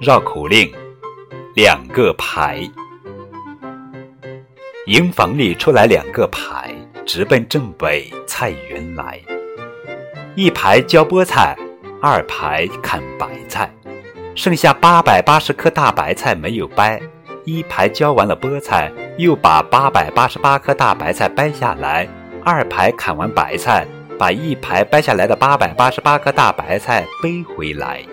绕口令：两个牌。营房里出来两个牌，直奔正北菜园来。一排浇菠菜，二排砍白菜，剩下八百八十颗大白菜没有掰。一排浇完了菠菜，又把八百八十八颗大白菜掰下来。二排砍完白菜，把一排掰下来的八百八十八颗大白菜背回来。